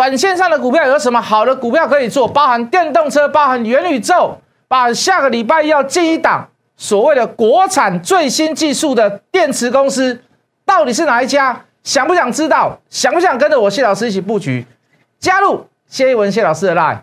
短线上的股票有什么好的股票可以做？包含电动车，包含元宇宙，包含下个礼拜要进一档所谓的国产最新技术的电池公司，到底是哪一家？想不想知道？想不想跟着我谢老师一起布局？加入谢一文谢老师的 line。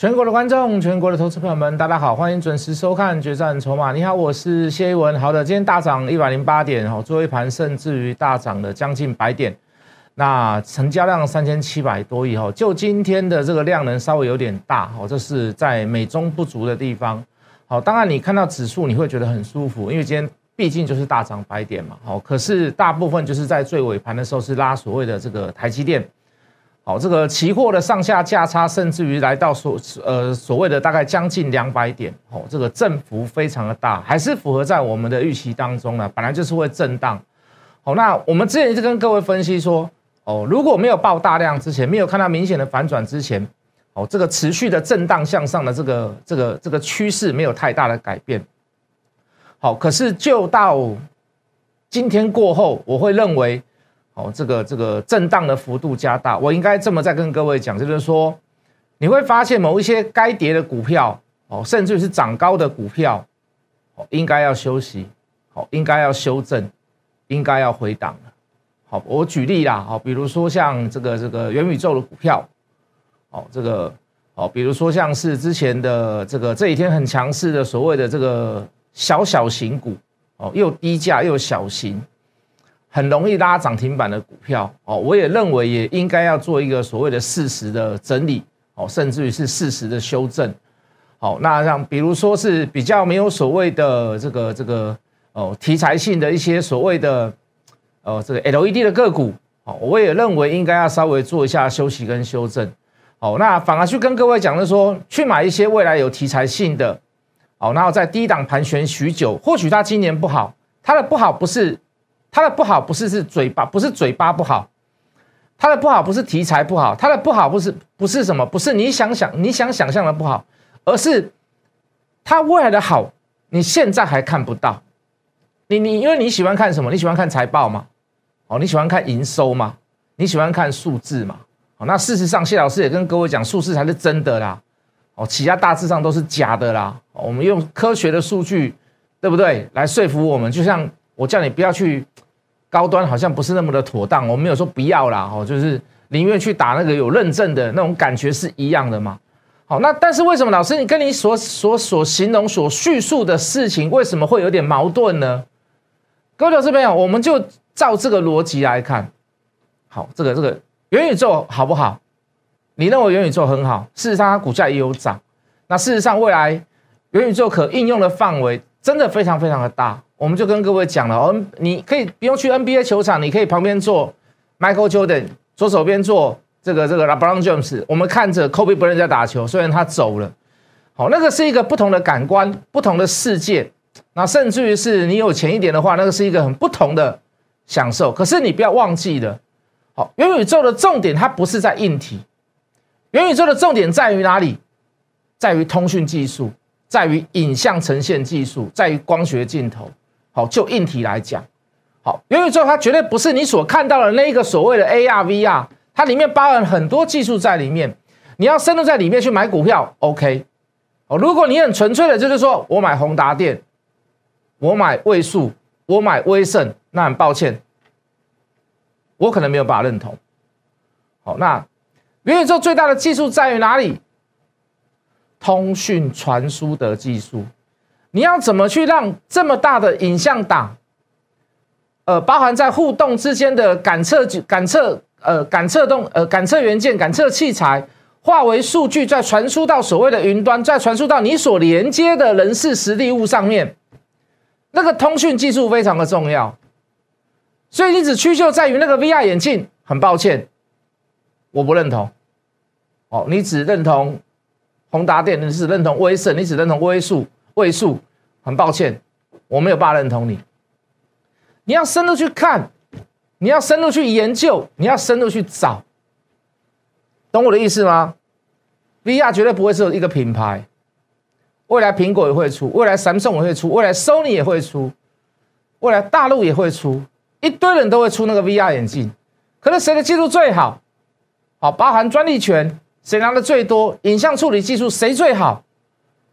全国的观众，全国的投资朋友们，大家好，欢迎准时收看《决战筹码》。你好，我是谢一文。好的，今天大涨一百零八点，哦，最后一盘甚至于大涨了将近百点。那成交量三千七百多亿，哦，就今天的这个量能稍微有点大，哦，这是在美中不足的地方。好，当然你看到指数你会觉得很舒服，因为今天毕竟就是大涨百点嘛。好，可是大部分就是在最尾盘的时候是拉所谓的这个台积电。好，这个期货的上下价差甚至于来到所呃所谓的大概将近两百点，哦，这个振幅非常的大，还是符合在我们的预期当中呢。本来就是会震荡，好，那我们之前就跟各位分析说，哦，如果没有爆大量之前，没有看到明显的反转之前，哦，这个持续的震荡向上的这个这个这个趋势没有太大的改变。好，可是就到今天过后，我会认为。哦，这个这个震荡的幅度加大，我应该这么再跟各位讲，就是说，你会发现某一些该跌的股票，哦，甚至是涨高的股票，哦，应该要休息，好，应该要修正，应该要回档了。好，我举例啦，好，比如说像这个这个元宇宙的股票，哦，这个，哦，比如说像是之前的这个这几天很强势的所谓的这个小小型股，哦，又低价又小型。很容易拉涨停板的股票哦，我也认为也应该要做一个所谓的事实的整理哦，甚至于是事实的修正。好，那像比如说是比较没有所谓的这个这个哦题材性的一些所谓的呃这个 LED 的个股哦，我也认为应该要稍微做一下休息跟修正。好，那反而去跟各位讲的说，去买一些未来有题材性的，哦，然后在低档盘旋许久，或许它今年不好，它的不好不是。它的不好不是是嘴巴，不是嘴巴不好，它的不好不是题材不好，它的不好不是不是什么，不是你想想你想想象的不好，而是它未来的好，你现在还看不到。你你因为你喜欢看什么？你喜欢看财报吗？哦，你喜欢看营收吗？你喜欢看数字吗？哦，那事实上谢老师也跟各位讲，数字才是真的啦。哦，其他大致上都是假的啦。我们用科学的数据，对不对？来说服我们，就像。我叫你不要去高端，好像不是那么的妥当。我没有说不要啦，哦，就是宁愿去打那个有认证的那种感觉是一样的嘛。好，那但是为什么老师你跟你所所所形容、所叙述的事情，为什么会有点矛盾呢？各位老师朋友，我们就照这个逻辑来看。好，这个这个元宇宙好不好？你认为元宇宙很好，事实上它股价也有涨。那事实上未来元宇宙可应用的范围真的非常非常的大。我们就跟各位讲了，哦，你可以不用去 NBA 球场，你可以旁边坐 Michael Jordan，左手边坐这个这个 LeBron James，我们看着 Kobe Bryant 在打球，虽然他走了，好，那个是一个不同的感官，不同的世界，那甚至于是你有钱一点的话，那个是一个很不同的享受。可是你不要忘记了，好，元宇宙的重点它不是在硬体，元宇宙的重点在于哪里？在于通讯技术，在于影像呈现技术，在于光学镜头。好，就硬体来讲，好，元宇宙它绝对不是你所看到的那一个所谓的 AR、VR，它里面包含很多技术在里面。你要深入在里面去买股票，OK？哦，如果你很纯粹的，就是说我买宏达电，我买位数，我买威盛，那很抱歉，我可能没有办法认同。好，那元宇宙最大的技术在于哪里？通讯传输的技术。你要怎么去让这么大的影像档，呃，包含在互动之间的感测、感测、呃、感测动、呃、感测元件、感测器材，化为数据，再传输到所谓的云端，再传输到你所连接的人事实地物上面，那个通讯技术非常的重要。所以你只屈就在于那个 VR 眼镜，很抱歉，我不认同。哦，你只认同宏达电，你只认同威盛，你只认同威数。位数，很抱歉，我没有办法认同你。你要深入去看，你要深入去研究，你要深入去找，懂我的意思吗？VR 绝对不会是一个品牌，未来苹果也会出，未来 Samsung 也会出，未来 Sony 也会出，未来大陆也会出，一堆人都会出那个 VR 眼镜。可是谁的技术最好？好，包含专利权，谁拿的最多？影像处理技术谁最好？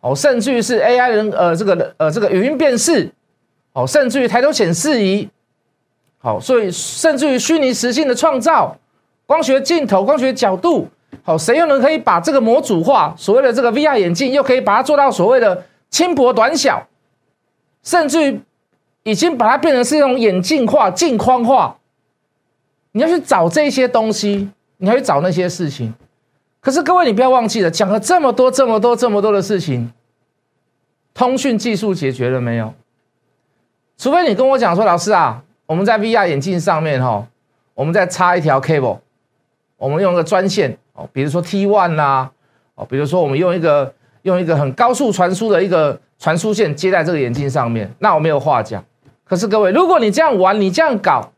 哦，甚至于是 AI 人，呃，这个呃，这个语音辨识，哦，甚至于抬头显示仪，好，所以甚至于虚拟实境的创造，光学镜头、光学角度，好，谁又能可以把这个模组化？所谓的这个 VR 眼镜，又可以把它做到所谓的轻薄短小，甚至于已经把它变成是一种眼镜化、镜框化。你要去找这些东西，你要去找那些事情。可是各位，你不要忘记了，讲了这么多、这么多、这么多的事情，通讯技术解决了没有？除非你跟我讲说，老师啊，我们在 VR 眼镜上面哈，我们再插一条 cable，我们用个专线哦，比如说 T one 啦，哦，比如说我们用一个用一个很高速传输的一个传输线接在这个眼镜上面，那我没有话讲。可是各位，如果你这样玩，你这样搞。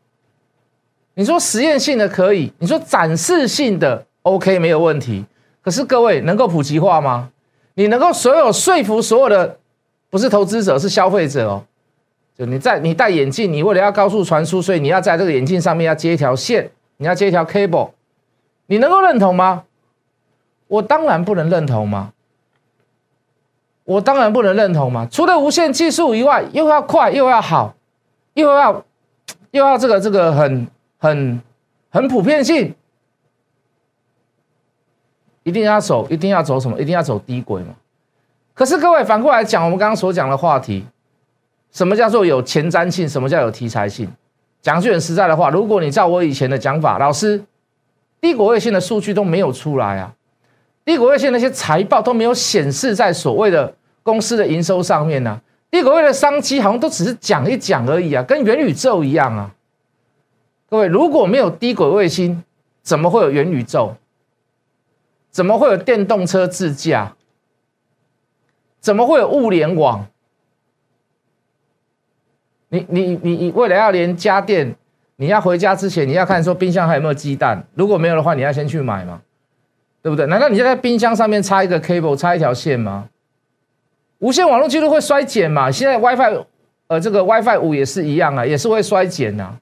你说实验性的可以，你说展示性的 OK 没有问题，可是各位能够普及化吗？你能够所有说服所有的不是投资者是消费者哦，就你在你戴眼镜，你为了要高速传输，所以你要在这个眼镜上面要接一条线，你要接一条 cable，你能够认同吗？我当然不能认同吗？我当然不能认同嘛！除了无线技术以外，又要快又要好，又要又要这个这个很。很很普遍性，一定要走，一定要走什么？一定要走低轨嘛？可是各位反过来讲，我们刚刚所讲的话题，什么叫做有前瞻性？什么叫有题材性？讲句很实在的话，如果你照我以前的讲法，老师，低轨卫星的数据都没有出来啊，低轨卫星那些财报都没有显示在所谓的公司的营收上面呢，低轨卫的商机好像都只是讲一讲而已啊，跟元宇宙一样啊。各位，如果没有低轨卫星，怎么会有元宇宙？怎么会有电动车自驾？怎么会有物联网？你你你你，为了要连家电，你要回家之前，你要看说冰箱还有没有鸡蛋。如果没有的话，你要先去买嘛，对不对？难道你就在冰箱上面插一个 cable，插一条线吗？无线网络记录会衰减嘛？现在 WiFi，呃，这个 WiFi 五也是一样啊，也是会衰减呐。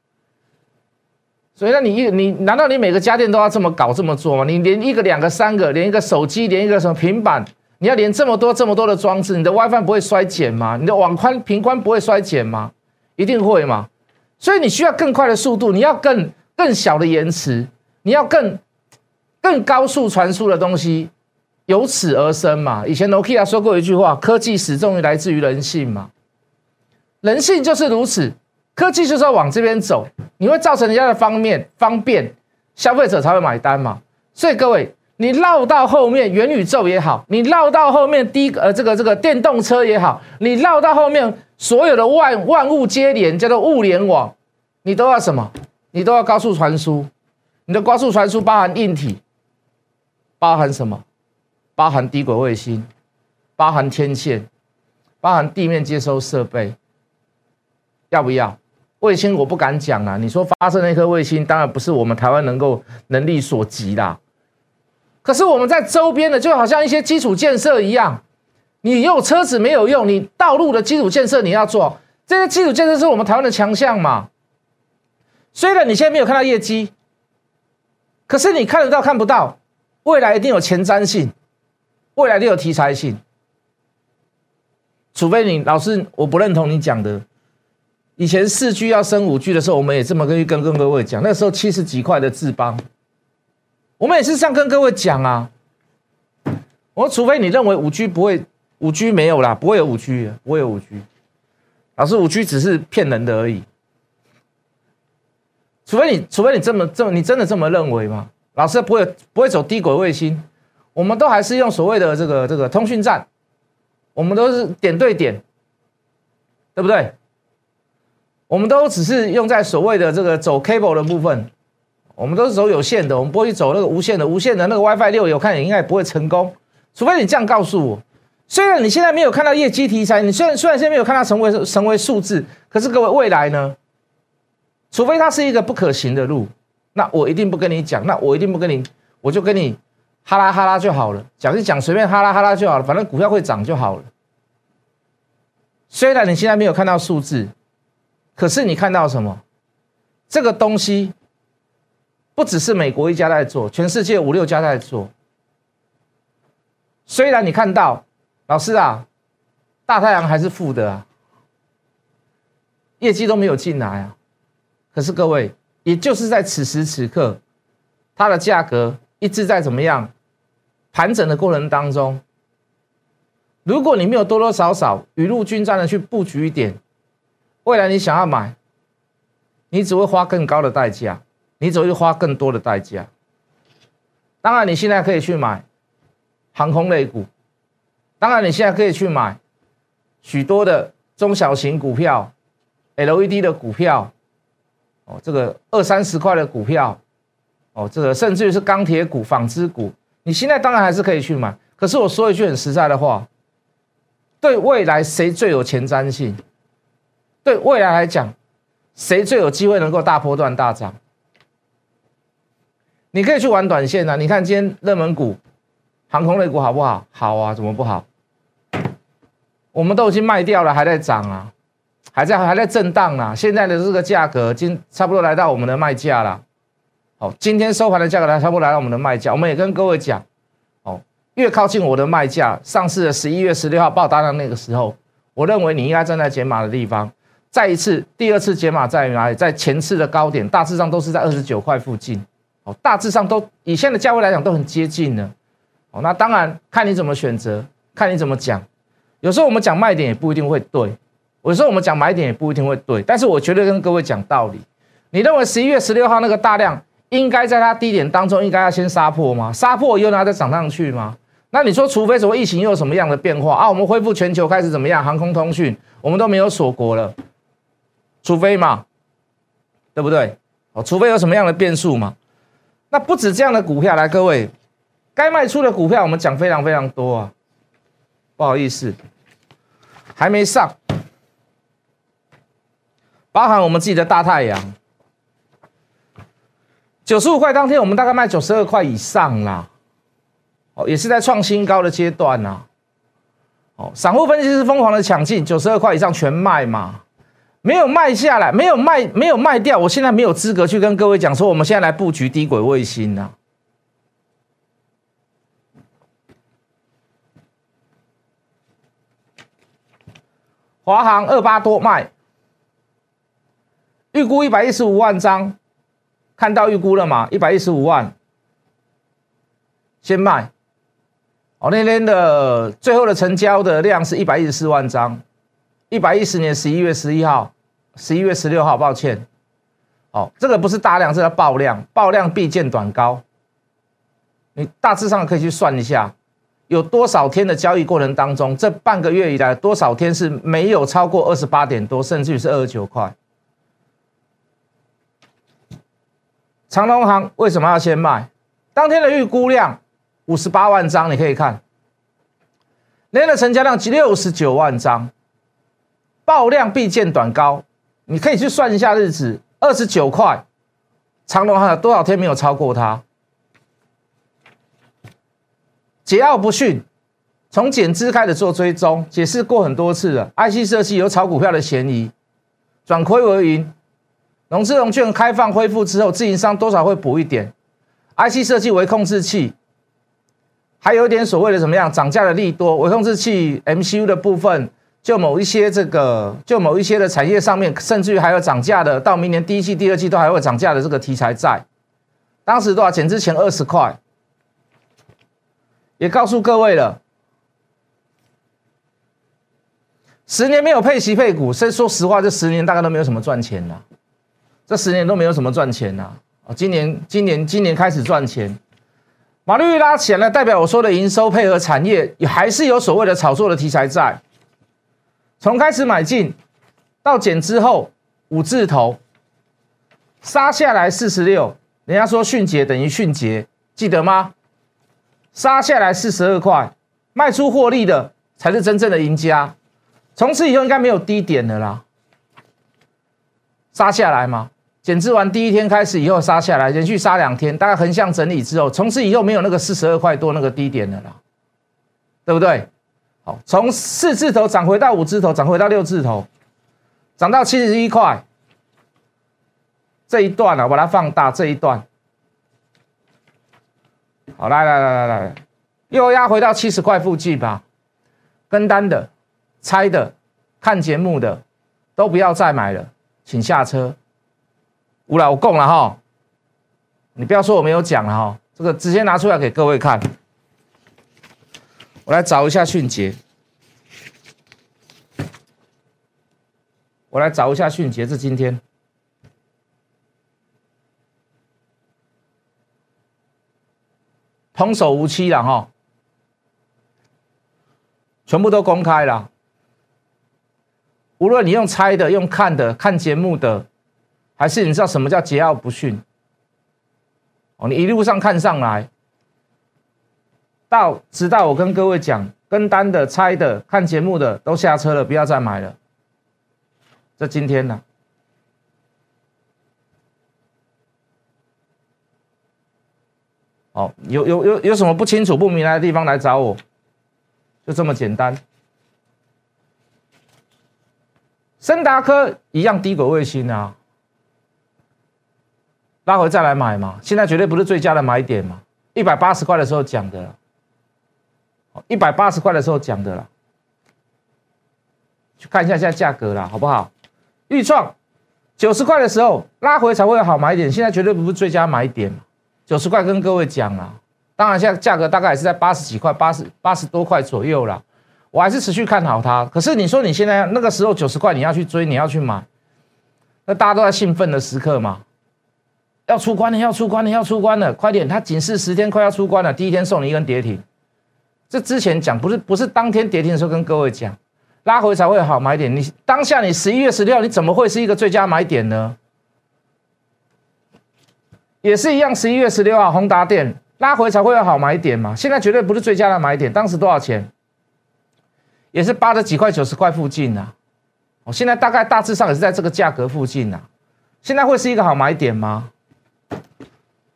所以，那你一你难道你每个家电都要这么搞这么做吗？你连一个、两个、三个，连一个手机，连一个什么平板，你要连这么多这么多的装置，你的 WiFi 不会衰减吗？你的网宽频宽不会衰减吗？一定会嘛？所以你需要更快的速度，你要更更小的延迟，你要更更高速传输的东西，由此而生嘛。以前 Nokia 说过一句话：科技始终于来自于人性嘛，人性就是如此。科技就是要往这边走，你会造成人家的方面方便，消费者才会买单嘛。所以各位，你绕到后面元宇宙也好，你绕到后面低呃这个这个电动车也好，你绕到后面所有的万万物接连叫做物联网，你都要什么？你都要高速传输。你的高速传输包含硬体，包含什么？包含低轨卫星，包含天线，包含地面接收设备，要不要？卫星我不敢讲啊，你说发射那颗卫星，当然不是我们台湾能够能力所及啦。可是我们在周边的，就好像一些基础建设一样，你有车子没有用，你道路的基础建设你要做，这些基础建设是我们台湾的强项嘛。虽然你现在没有看到业绩，可是你看得到看不到，未来一定有前瞻性，未来一定有题材性。除非你老师我不认同你讲的。以前四 G 要升五 G 的时候，我们也这么跟跟跟各位讲，那时候七十几块的智邦，我们也是这样跟各位讲啊。我说，除非你认为五 G 不会，五 G 没有啦，不会有五 G，不会有五 G。老师，五 G 只是骗人的而已。除非你，除非你这么这么，你真的这么认为吗？老师不会不会走低轨卫星，我们都还是用所谓的这个这个通讯站，我们都是点对点，对不对？我们都只是用在所谓的这个走 cable 的部分，我们都是走有线的，我们不会去走那个无线的。无线的那个 WiFi 六，有看也应该不会成功，除非你这样告诉我。虽然你现在没有看到业绩题材，你虽然虽然现在没有看到成为成为数字，可是各位未来呢？除非它是一个不可行的路，那我一定不跟你讲，那我一定不跟你，我就跟你哈拉哈拉就好了，讲一讲随便哈拉哈拉就好了，反正股票会涨就好了。虽然你现在没有看到数字，可是你看到什么？这个东西不只是美国一家在做，全世界五六家在做。虽然你看到，老师啊，大太阳还是负的啊，业绩都没有进来啊。可是各位，也就是在此时此刻，它的价格一直在怎么样盘整的过程当中。如果你没有多多少少雨露均沾的去布局一点，未来你想要买，你只会花更高的代价，你只会花更多的代价。当然，你现在可以去买航空类股，当然你现在可以去买许多的中小型股票、LED 的股票，哦，这个二三十块的股票，哦，这个甚至于是钢铁股、纺织股，你现在当然还是可以去买。可是我说一句很实在的话。对未来谁最有前瞻性？对未来来讲，谁最有机会能够大波段大涨？你可以去玩短线啊！你看今天热门股、航空类股好不好？好啊，怎么不好？我们都已经卖掉了，还在涨啊，还在还在震荡啊！现在的这个价格，今差不多来到我们的卖价了。好，今天收盘的价格来，差不多来到我们的卖价。我们也跟各位讲。哦越靠近我的卖价，上市的十一月十六号报单的那个时候，我认为你应该站在减码的地方。再一次，第二次解码在哪里？在前次的高点，大致上都是在二十九块附近。哦，大致上都以现在的价位来讲，都很接近了。哦，那当然看你怎么选择，看你怎么讲。有时候我们讲卖点也不一定会对，有时候我们讲买点也不一定会对。但是我绝对跟各位讲道理。你认为十一月十六号那个大量应该在它低点当中应该要先杀破吗？杀破以后它再涨上去吗？那你说，除非什么疫情又有什么样的变化啊？我们恢复全球开始怎么样？航空通讯我们都没有锁国了，除非嘛，对不对？哦，除非有什么样的变数嘛？那不止这样的股票，来各位，该卖出的股票我们讲非常非常多啊。不好意思，还没上，包含我们自己的大太阳，九十五块当天我们大概卖九十二块以上啦。哦，也是在创新高的阶段呐。哦，散户分析师疯狂的抢进，九十二块以上全卖嘛，没有卖下来，没有卖，没有卖掉。我现在没有资格去跟各位讲说，我们现在来布局低轨卫星呐。华航二八多卖，预估一百一十五万张，看到预估了吗？一百一十五万，先卖。哦，那天的最后的成交的量是一百一十四万张，一百一十年十一月十一号、十一月十六号，抱歉，哦，这个不是大量，这叫爆量，爆量必见短高。你大致上可以去算一下，有多少天的交易过程当中，这半个月以来多少天是没有超过二十八点多，甚至于是二十九块。长隆行为什么要先卖？当天的预估量。五十八万张，你可以看，那天的成交量六十九万张，爆量必见短高，你可以去算一下日子，二十九块，长隆还有多少天没有超过它？桀骜不驯，从减资开始做追踪，解释过很多次了。IC 设计有炒股票的嫌疑，转亏为盈，融资融券开放恢复之后，自营商多少会补一点。IC 设计为控制器。还有一点所谓的怎么样涨价的利多，微控制器 MCU 的部分，就某一些这个，就某一些的产业上面，甚至于还有涨价的，到明年第一季、第二季都还会涨价的这个题材在。当时多少钱？之前二十块，也告诉各位了，十年没有配息配股，所以说实话，这十年大概都没有什么赚钱呐，这十年都没有什么赚钱呐。啊，今年今年今年开始赚钱。马率拉起来，代表我说的营收配合产业，也还是有所谓的炒作的题材在。从开始买进到减之后五字头杀下来四十六，人家说迅捷等于迅捷，记得吗？杀下来四十二块，卖出获利的才是真正的赢家。从此以后应该没有低点的啦。杀下来吗？减资完第一天开始以后杀下来，连续杀两天，大概横向整理之后，从此以后没有那个四十二块多那个低点的啦，对不对？好，从四字头涨回到五字头，涨回到六字头，涨到七十一块，这一段啊，我把它放大这一段，好，来来来来来，又压回到七十块附近吧，跟单的、猜的、看节目的，都不要再买了，请下车。无了，我供了哈，你不要说我没有讲了哈，这个直接拿出来给各位看。我来找一下迅捷，我来找一下迅捷，是今天童叟无欺了哈，全部都公开了。无论你用猜的、用看的、看节目的。还是你知道什么叫桀骜不驯？哦，你一路上看上来，到直到我跟各位讲，跟单的、猜的、看节目的都下车了，不要再买了。这今天呢？哦，有有有有什么不清楚、不明白的地方来找我，就这么简单。森达科一样低轨卫星啊。拉回再来买嘛，现在绝对不是最佳的买点嘛。一百八十块的时候讲的，一百八十块的时候讲的了。去看一下现在价格了，好不好？预创九十块的时候拉回才会好买一点，现在绝对不是最佳买点。九十块跟各位讲了，当然现在价格大概也是在八十几块、八十八十多块左右了。我还是持续看好它。可是你说你现在那个时候九十块你要去追，你要去买，那大家都在兴奋的时刻嘛。要出关了，要出关了，要出关了！快点，它警示十天，快要出关了。第一天送你一根跌停，这之前讲不是不是当天跌停的时候跟各位讲，拉回才会好买点。你当下你十一月十六，你怎么会是一个最佳买点呢？也是一样，十一月十六号宏达电拉回才会有好买点嘛。现在绝对不是最佳的买点，当时多少钱？也是八十几块、九十块附近呐。哦，现在大概大致上也是在这个价格附近呐。现在会是一个好买点吗？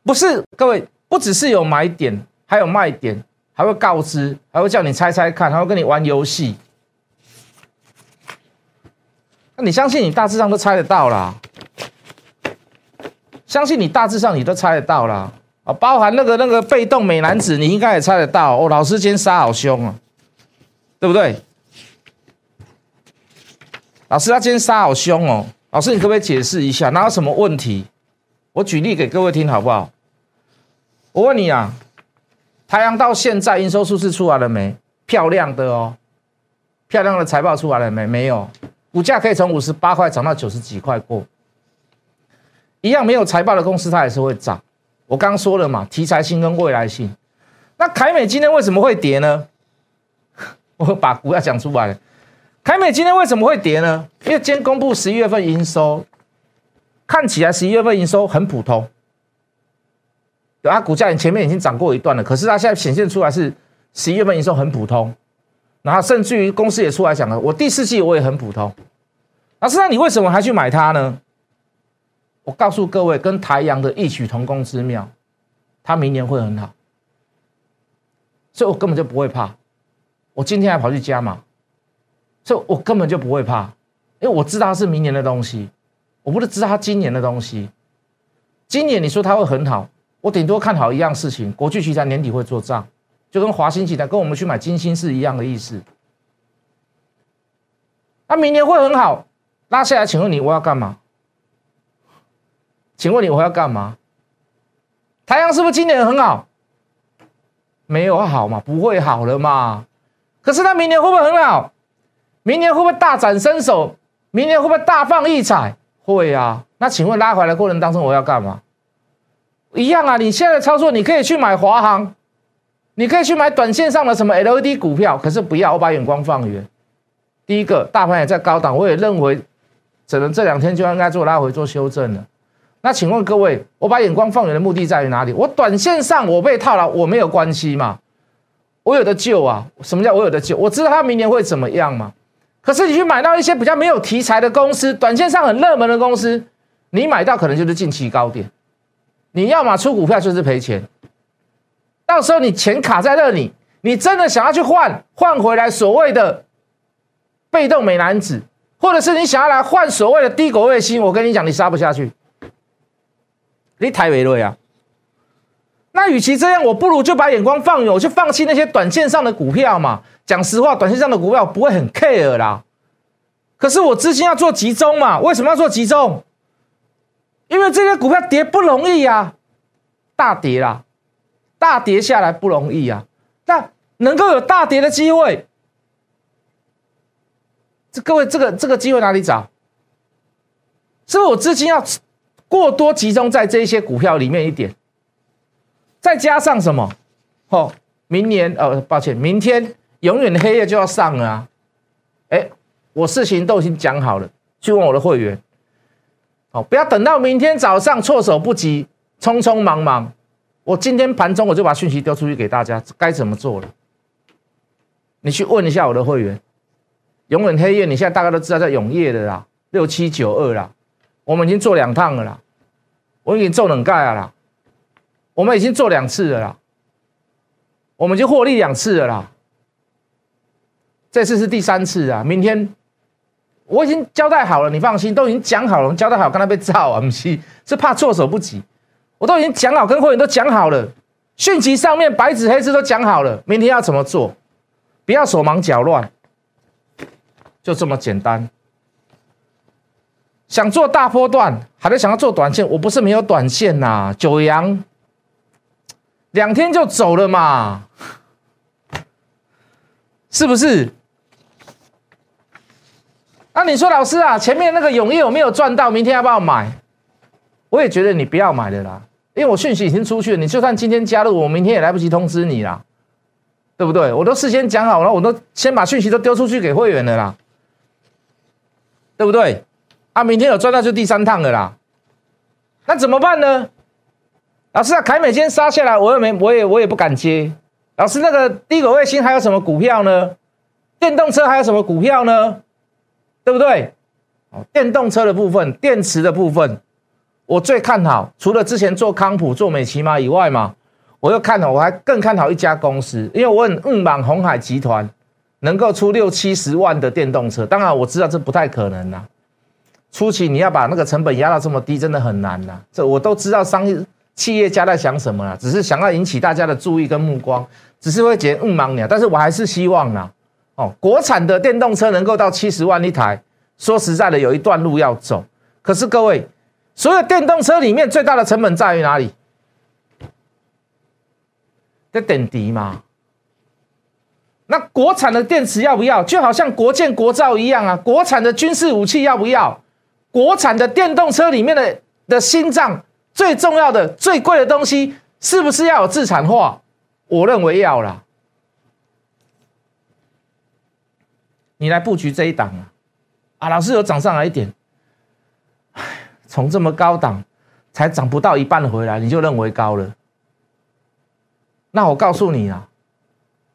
不是，各位不只是有买点，还有卖点，还会告知，还会叫你猜猜看，还会跟你玩游戏。那你相信你大致上都猜得到啦？相信你大致上你都猜得到啦？啊，包含那个那个被动美男子，你应该也猜得到哦。老师今天杀好凶啊，对不对？老师他今天杀好凶哦，老师你可不可以解释一下，哪有什么问题？我举例给各位听好不好？我问你啊，太阳到现在营收数字出来了没？漂亮的哦，漂亮的财报出来了没？没有，股价可以从五十八块涨到九十几块过。一样没有财报的公司，它也是会涨。我刚刚说了嘛，题材性跟未来性。那凯美今天为什么会跌呢？我把股价讲出来了。凯美今天为什么会跌呢？因为今天公布十一月份营收。看起来十一月份营收很普通，对它股价你前面已经涨过一段了，可是它现在显现出来是十一月份营收很普通，然后甚至于公司也出来讲了，我第四季我也很普通。老师，那你为什么还去买它呢？我告诉各位，跟台阳的异曲同工之妙，它明年会很好，所以我根本就不会怕。我今天还跑去加嘛，所以我根本就不会怕，因为我知道它是明年的东西。我不是知道它今年的东西，今年你说它会很好，我顶多看好一样事情，国巨集团年底会做账，就跟华兴集团跟我们去买金星是一样的意思。那明年会很好，拉下来，请问你我要干嘛？请问你我要干嘛？太阳是不是今年很好？没有好嘛，不会好了嘛。可是他明年会不会很好？明年会不会大展身手？明年会不会大放异彩？会啊，那请问拉回来过程当中我要干嘛？一样啊，你现在操作你可以去买华航，你可以去买短线上的什么 LED 股票，可是不要，我把眼光放远。第一个，大盘也在高档，我也认为只能这两天就应该做拉回做修正了。那请问各位，我把眼光放远的目的在于哪里？我短线上我被套牢，我没有关系嘛？我有的救啊！什么叫我有的救？我知道它明年会怎么样嘛？可是你去买到一些比较没有题材的公司，短线上很热门的公司，你买到可能就是近期高点，你要么出股票就是赔钱，到时候你钱卡在那里，你真的想要去换换回来所谓的被动美男子，或者是你想要来换所谓的低狗卫星，我跟你讲，你杀不下去，你太委了呀。那与其这样，我不如就把眼光放远，我就放弃那些短线上的股票嘛。讲实话，短线上的股票不会很 care 啦。可是我资金要做集中嘛？为什么要做集中？因为这些股票跌不容易呀，大跌啦，大跌下来不容易呀。那能够有大跌的机会，这各位这个这个机会哪里找？是不是我资金要过多集中在这些股票里面一点？再加上什么？哦，明年呃，抱歉，明天永远的黑夜就要上了啊！哎，我事情都已经讲好了，去问我的会员。哦，不要等到明天早上措手不及，匆匆忙忙。我今天盘中我就把讯息丢出去给大家，该怎么做了？你去问一下我的会员。永远黑夜，你现在大概都知道在永业的啦，六七九二啦，我们已经做两趟了啦，我已经做冷盖了啦。我们已经做两次了啦，我们已经获利两次了啦，这次是第三次啊！明天我已经交代好了，你放心，都已经讲好了，交代好，刚才被造啊，不是是怕措手不及，我都已经讲好，跟会员都讲好了，讯息上面白纸黑字都讲好了，明天要怎么做，不要手忙脚乱，就这么简单。想做大波段，还是想要做短线？我不是没有短线呐，九阳。两天就走了嘛，是不是？那你说老师啊，前面那个永业我没有赚到，明天要不要买？我也觉得你不要买的啦，因为我讯息已经出去了，你就算今天加入我，明天也来不及通知你啦，对不对？我都事先讲好了，我都先把讯息都丢出去给会员了啦，对不对？啊，明天有赚到就第三趟了啦，那怎么办呢？老师啊，凯美今天杀下来，我也没，我也我也不敢接。老师，那个低轨卫星还有什么股票呢？电动车还有什么股票呢？对不对？哦，电动车的部分，电池的部分，我最看好。除了之前做康普、做美骑马以外嘛，我又看好，我还更看好一家公司，因为我很嗯满红海集团能够出六七十万的电动车。当然我知道这不太可能啦，初期你要把那个成本压到这么低，真的很难呐。这我都知道商业。企业家在想什么啦？只是想要引起大家的注意跟目光，只是会觉得嗯忙你啊。但是我还是希望呢，哦，国产的电动车能够到七十万一台。说实在的，有一段路要走。可是各位，所有电动车里面最大的成本在于哪里？在点滴嘛。那国产的电池要不要？就好像国建国造一样啊。国产的军事武器要不要？国产的电动车里面的的心脏。最重要的、最贵的东西，是不是要有自产化？我认为要啦。你来布局这一档啊！啊，老师有涨上来一点，唉，从这么高档才涨不到一半回来，你就认为高了？那我告诉你啊，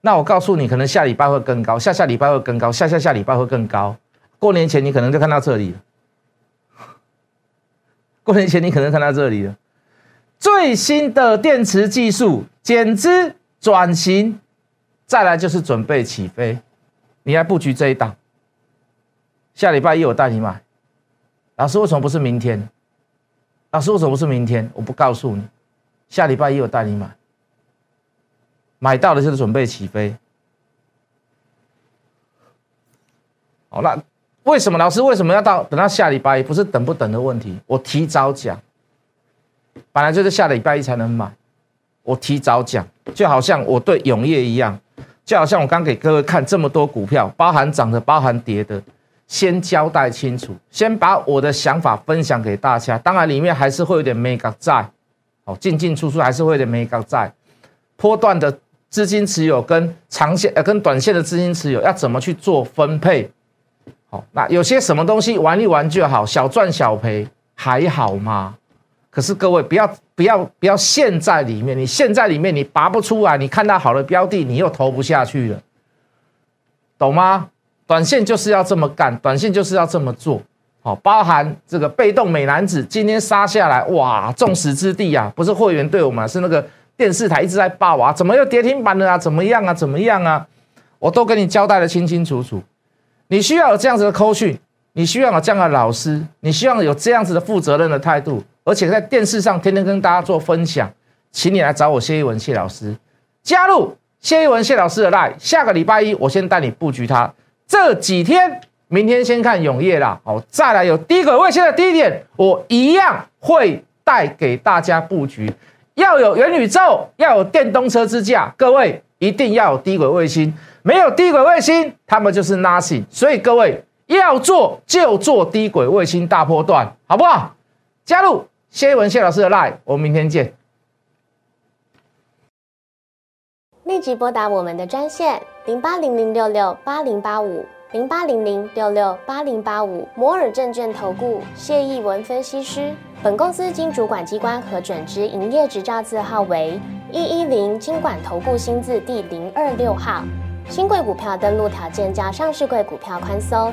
那我告诉你，可能下礼拜会更高，下下礼拜会更高，下下下礼拜会更高。过年前你可能就看到这里了。过年前你可能看到这里了，最新的电池技术减资转型，再来就是准备起飞，你来布局这一档。下礼拜一我带你买，老师为什么不是明天？老师为什么不是明天？我不告诉你，下礼拜一我带你买，买到了就是准备起飞。好了。为什么老师为什么要到等到下礼拜一？不是等不等的问题，我提早讲，本来就是下礼拜一才能买，我提早讲，就好像我对永业一样，就好像我刚给各位看这么多股票，包含涨的，包含跌的，先交代清楚，先把我的想法分享给大家。当然里面还是会有点 make 在，哦，进进出出还是会有点 make 在，波段的资金持有跟长线呃跟短线的资金持有要怎么去做分配？好，那有些什么东西玩一玩就好，小赚小赔还好吗？可是各位不要不要不要陷在里面，你陷在里面你拔不出来，你看到好的标的你又投不下去了，懂吗？短线就是要这么干，短线就是要这么做。好，包含这个被动美男子今天杀下来，哇，众矢之的啊，不是会员对我们，是那个电视台一直在报啊，怎么又跌停板了啊？怎么样啊？怎么样啊？我都跟你交代的清清楚楚。你需要有这样子的扣训，你需要有这样的老师，你需要有这样子的负责任的态度，而且在电视上天天跟大家做分享，请你来找我谢一文谢老师，加入谢一文谢老师的 line，下个礼拜一我先带你布局它，这几天。明天先看永业啦，好，再来有低轨卫星的低点，我一样会带给大家布局。要有元宇宙，要有电动车支架，各位一定要有低轨卫星，没有低轨卫星，他们就是 nothing。所以各位要做就做低轨卫星大波段，好不好？加入谢文谢老师的 line，我们明天见。立即拨打我们的专线零八零零六六八零八五。零八零零六六八零八五摩尔证券投顾谢义文分析师，本公司经主管机关核准之营业执照字号为一一零金管投顾新字第零二六号。新贵股票登录条件较上市贵股票宽松，